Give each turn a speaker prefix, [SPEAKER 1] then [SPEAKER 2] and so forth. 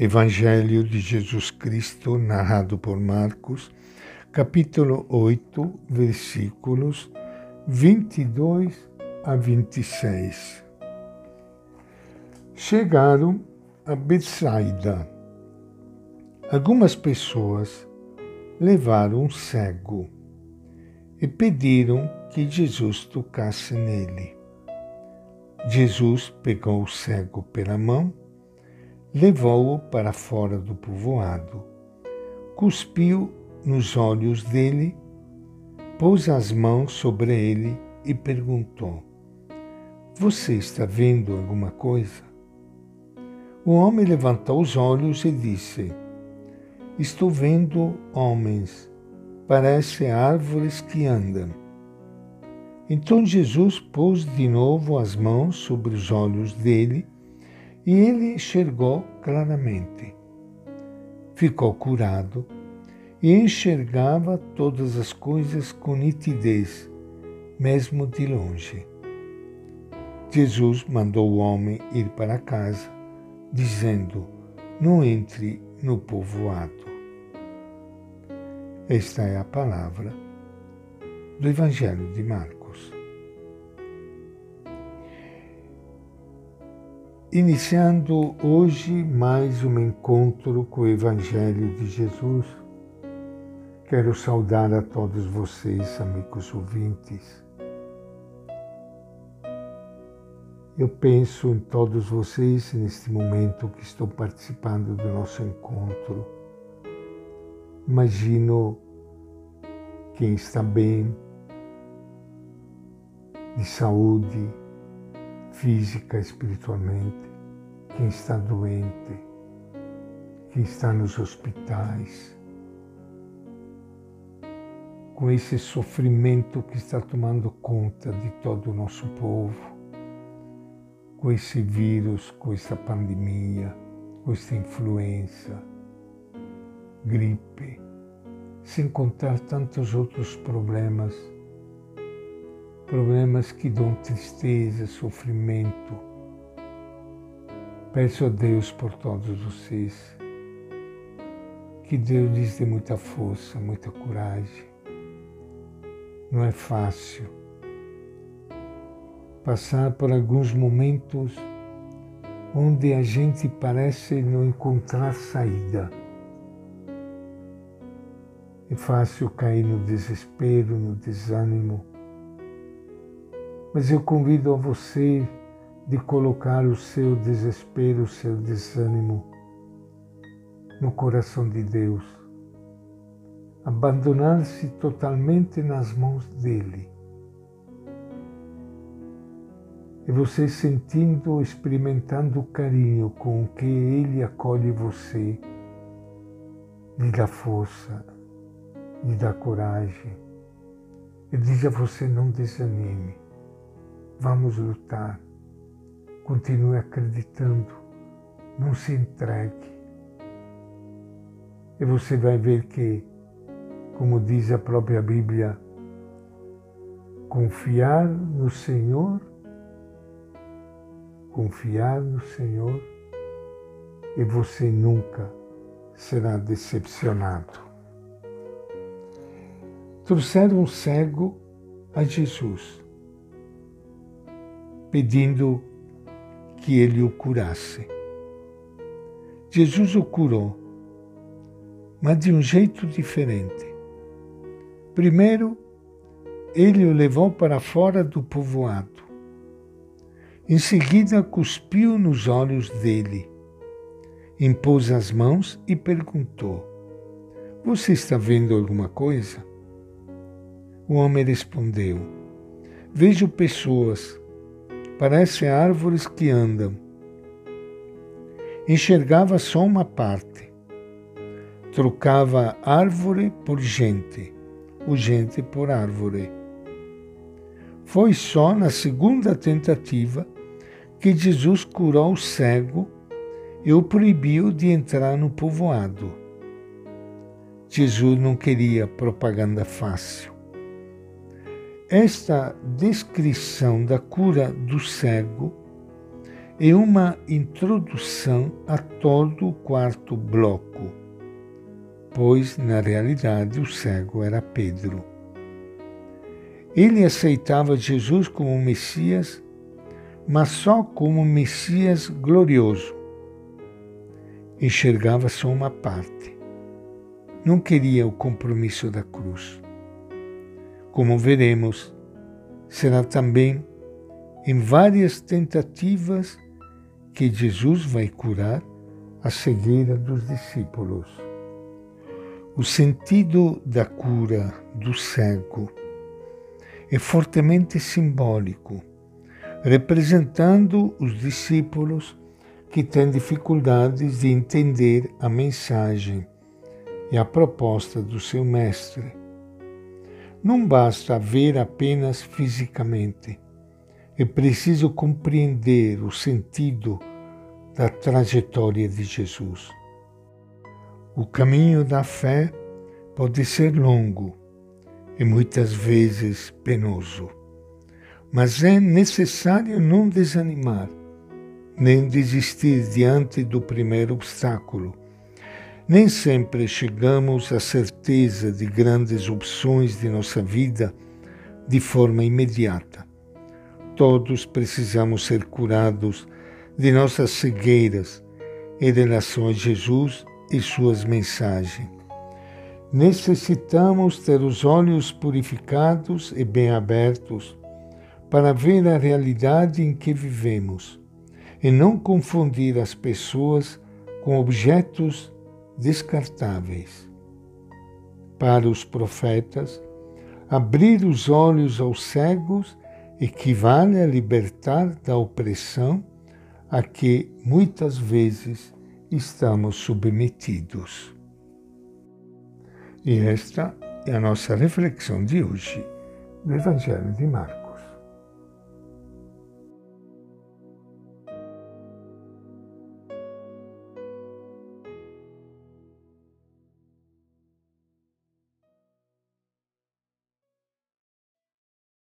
[SPEAKER 1] Evangelho de Jesus Cristo, narrado por Marcos, capítulo 8, versículos 22 a 26. Chegaram a Betsaida. Algumas pessoas levaram um cego e pediram que Jesus tocasse nele. Jesus pegou o cego pela mão levou-o para fora do povoado, cuspiu nos olhos dele, pôs as mãos sobre ele e perguntou: Você está vendo alguma coisa? O homem levantou os olhos e disse: Estou vendo homens, parecem árvores que andam. Então Jesus pôs de novo as mãos sobre os olhos dele e ele enxergou claramente. Ficou curado e enxergava todas as coisas com nitidez, mesmo de longe. Jesus mandou o homem ir para casa, dizendo: Não entre no povoado. Esta é a palavra do Evangelho de Marcos. Iniciando hoje mais um encontro com o Evangelho de Jesus, quero saudar a todos vocês, amigos ouvintes. Eu penso em todos vocês neste momento que estão participando do nosso encontro. Imagino quem está bem, de saúde, física, espiritualmente, quem está doente, quem está nos hospitais, com esse sofrimento que está tomando conta de todo o nosso povo, com esse vírus, com essa pandemia, com essa influenza, gripe, sem contar tantos outros problemas problemas que dão tristeza, sofrimento. Peço a Deus por todos vocês. Que Deus lhes dê muita força, muita coragem. Não é fácil passar por alguns momentos onde a gente parece não encontrar saída. É fácil cair no desespero, no desânimo mas eu convido a você de colocar o seu desespero, o seu desânimo no coração de Deus. Abandonar-se totalmente nas mãos dele. E você sentindo, experimentando o carinho com que ele acolhe você, lhe dá força, lhe dá coragem. E diz a você: não desanime. Vamos lutar. Continue acreditando. Não se entregue. E você vai ver que, como diz a própria Bíblia, confiar no Senhor, confiar no Senhor, e você nunca será decepcionado. Trouxeram um cego a Jesus pedindo que ele o curasse. Jesus o curou, mas de um jeito diferente. Primeiro, ele o levou para fora do povoado. Em seguida, cuspiu nos olhos dele, impôs as mãos e perguntou: Você está vendo alguma coisa? O homem respondeu: Vejo pessoas parecem árvores que andam. Enxergava só uma parte. Trocava árvore por gente, o gente por árvore. Foi só na segunda tentativa que Jesus curou o cego e o proibiu de entrar no povoado. Jesus não queria propaganda fácil. Esta descrição da cura do cego é uma introdução a todo o quarto bloco, pois na realidade o cego era Pedro. Ele aceitava Jesus como Messias, mas só como Messias glorioso. Enxergava só uma parte. Não queria o compromisso da cruz. Como veremos, será também em várias tentativas que Jesus vai curar a cegueira dos discípulos. O sentido da cura do cego é fortemente simbólico, representando os discípulos que têm dificuldades de entender a mensagem e a proposta do seu mestre. Não basta ver apenas fisicamente, é preciso compreender o sentido da trajetória de Jesus. O caminho da fé pode ser longo, e muitas vezes penoso. Mas é necessário não desanimar, nem desistir diante do primeiro obstáculo. Nem sempre chegamos à certeza de grandes opções de nossa vida de forma imediata. Todos precisamos ser curados de nossas cegueiras em relação a Jesus e suas mensagens necessitamos ter os olhos purificados e bem abertos para ver a realidade em que vivemos e não confundir as pessoas com objetos descartáveis. Para os profetas, abrir os olhos aos cegos equivale a libertar da opressão a que muitas vezes estamos submetidos. E esta é a nossa reflexão de hoje do Evangelho de Marcos.